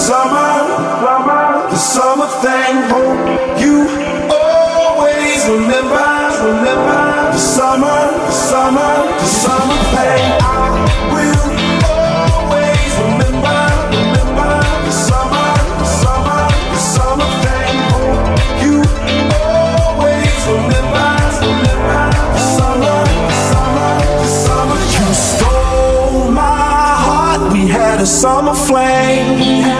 summer, the summer thing. You always remember, remember the summer, the summer, the summer thing. I will always remember, remember the summer, the summer, the summer thing. You always remember, remember the summer, the summer, the summer. You stole my heart. We had a summer flame.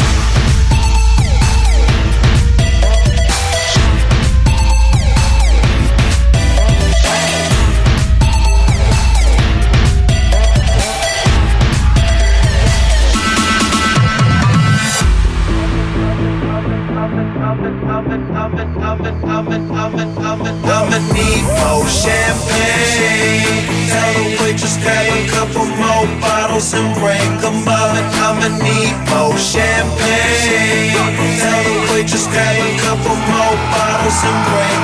boys and bring them up. I'ma need more champagne. Tell the waitress grab a couple more bottles and bring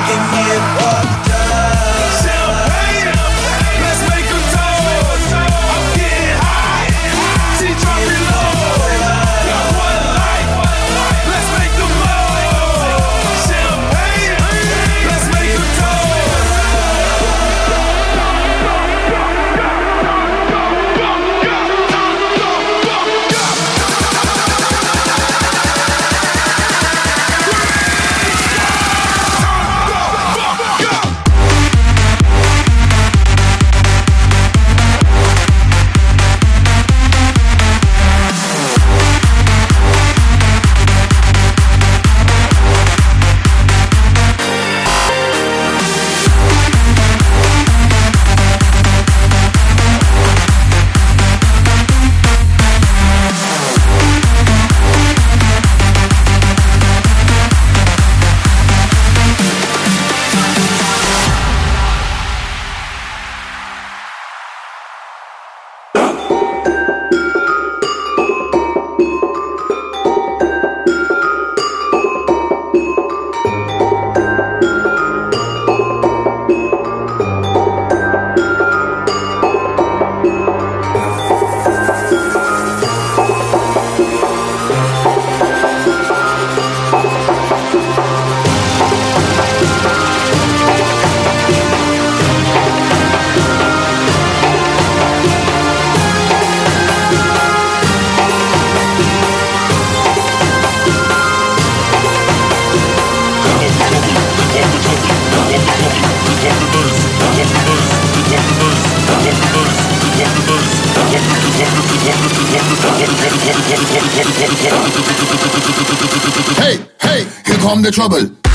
it up. the trouble.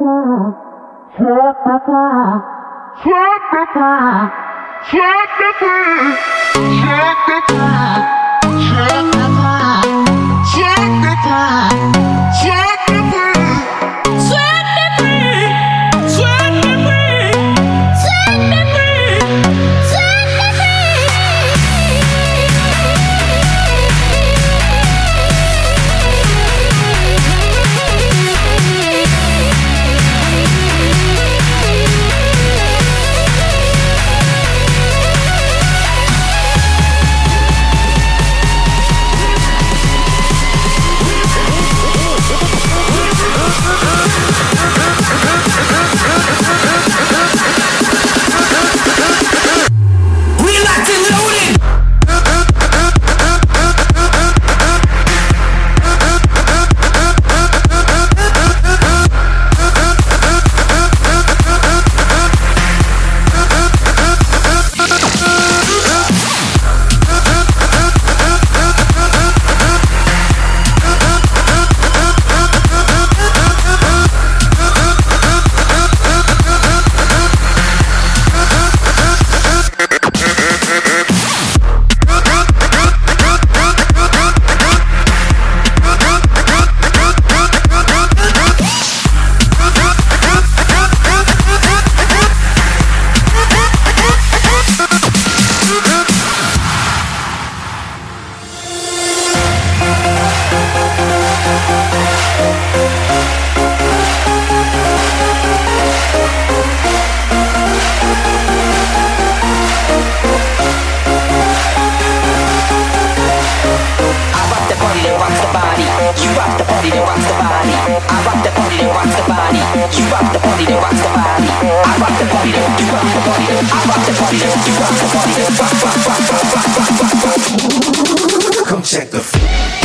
Check the car. Check the car. Check the car. Check the car. you rock the body that rocks the body. I rock the body that rock the body I rock the body that rock the body. Come check the. Floor.